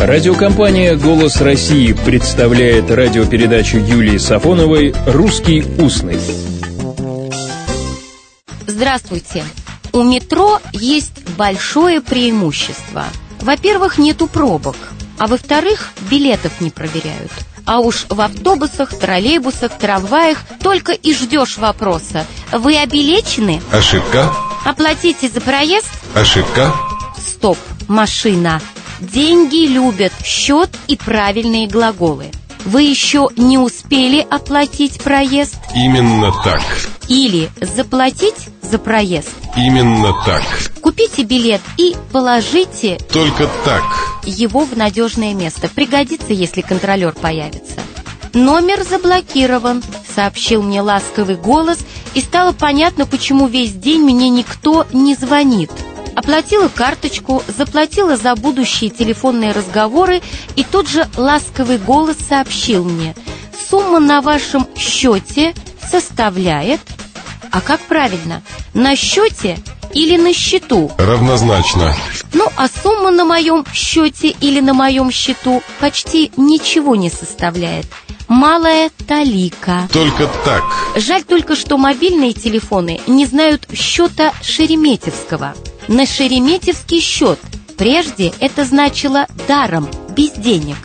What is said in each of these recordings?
Радиокомпания «Голос России» представляет радиопередачу Юлии Сафоновой «Русский устный». Здравствуйте. У метро есть большое преимущество. Во-первых, нету пробок, а во-вторых, билетов не проверяют. А уж в автобусах, троллейбусах, трамваях только и ждешь вопроса. Вы обелечены? Ошибка. Оплатите за проезд? Ошибка. Стоп, машина. Деньги любят счет и правильные глаголы. Вы еще не успели оплатить проезд? Именно так. Или заплатить за проезд? Именно так. Купите билет и положите Только так. его в надежное место. Пригодится, если контролер появится. Номер заблокирован, сообщил мне ласковый голос, и стало понятно, почему весь день мне никто не звонит. Оплатила карточку, заплатила за будущие телефонные разговоры, и тут же ласковый голос сообщил мне, сумма на вашем счете составляет... А как правильно, на счете или на счету? Равнозначно. Ну, а сумма на моем счете или на моем счету почти ничего не составляет. Малая талика. Только так. Жаль только, что мобильные телефоны не знают счета Шереметьевского. На Шереметьевский счет. Прежде это значило даром, без денег.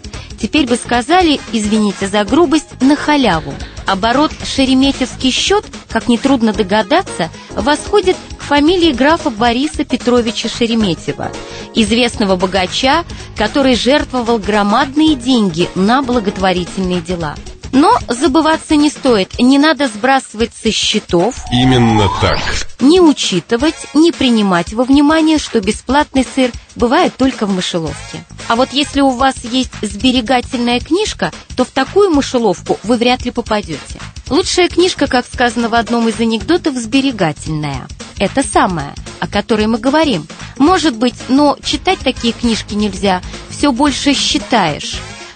Теперь бы сказали, извините за грубость, на халяву. Оборот Шереметьевский счет, как нетрудно догадаться, восходит к фамилии графа Бориса Петровича Шереметьева, известного богача, который жертвовал громадные деньги на благотворительные дела. Но забываться не стоит, не надо сбрасывать со счетов, Именно так. не учитывать, не принимать во внимание, что бесплатный сыр бывает только в мышеловке. А вот если у вас есть сберегательная книжка, то в такую мышеловку вы вряд ли попадете. Лучшая книжка, как сказано в одном из анекдотов, сберегательная. Это самое, о которой мы говорим. Может быть, но читать такие книжки нельзя, все больше считаешь.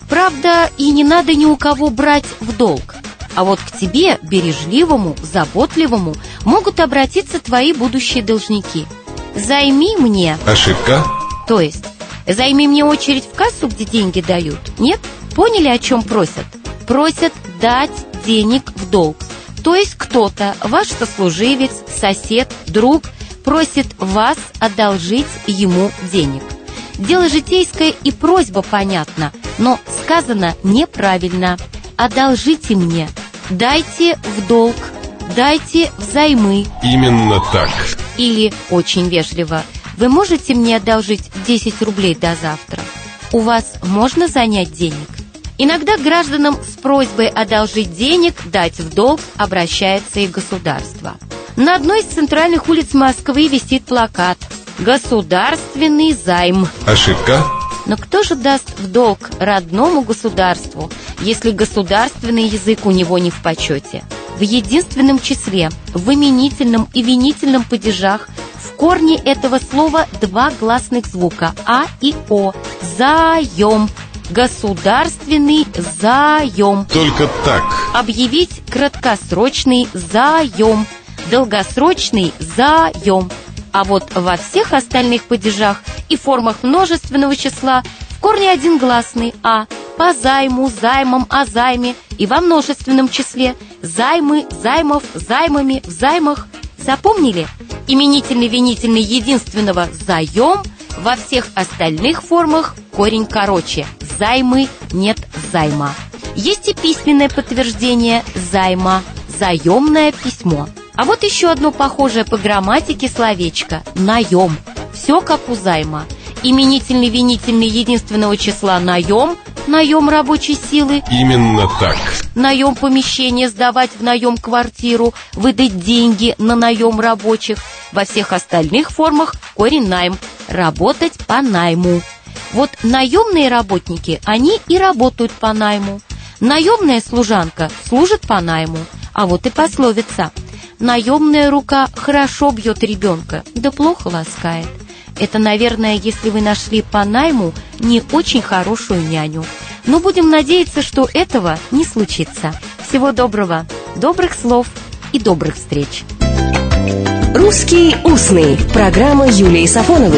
Правда, и не надо ни у кого брать в долг. А вот к тебе, бережливому, заботливому, могут обратиться твои будущие должники. Займи мне, Ошибка. то есть, займи мне очередь в кассу, где деньги дают. Нет? Поняли, о чем просят? Просят дать денег в долг. То есть кто-то, ваш сослуживец, сосед, друг, просит вас одолжить ему денег. Дело житейское и просьба понятна, но сказано неправильно. Одолжите мне, дайте в долг, дайте взаймы. Именно так. Или, очень вежливо, вы можете мне одолжить 10 рублей до завтра? У вас можно занять денег? Иногда гражданам с просьбой одолжить денег, дать в долг, обращается и государство. На одной из центральных улиц Москвы висит плакат «Государственный займ». Ошибка. Но кто же даст в долг родному государству, если государственный язык у него не в почете? В единственном числе, в именительном и винительном падежах в корне этого слова два гласных звука «а» и «о». Заем. Государственный заем. Только так. Объявить краткосрочный заем. Долгосрочный заем. А вот во всех остальных падежах и формах множественного числа в корне один гласный «а». По займу, займам, о займе и во множественном числе займы, займов, займами, в займах. Запомнили? Именительный, винительный единственного «заем» во всех остальных формах корень короче. Займы нет займа. Есть и письменное подтверждение займа, заемное письмо. А вот еще одно похожее по грамматике словечко – наем. Все как у займа. Именительный, винительный единственного числа наем, наем рабочей силы, Именно так. наем помещения, сдавать в наем квартиру, выдать деньги на наем рабочих. Во всех остальных формах корень найм, работать по найму. Вот наемные работники, они и работают по найму. Наемная служанка служит по найму. А вот и пословица. Наемная рука хорошо бьет ребенка, да плохо ласкает. Это, наверное, если вы нашли по найму не очень хорошую няню. Но будем надеяться, что этого не случится. Всего доброго, добрых слов и добрых встреч. «Русский устный». Программа Юлии Сафоновой.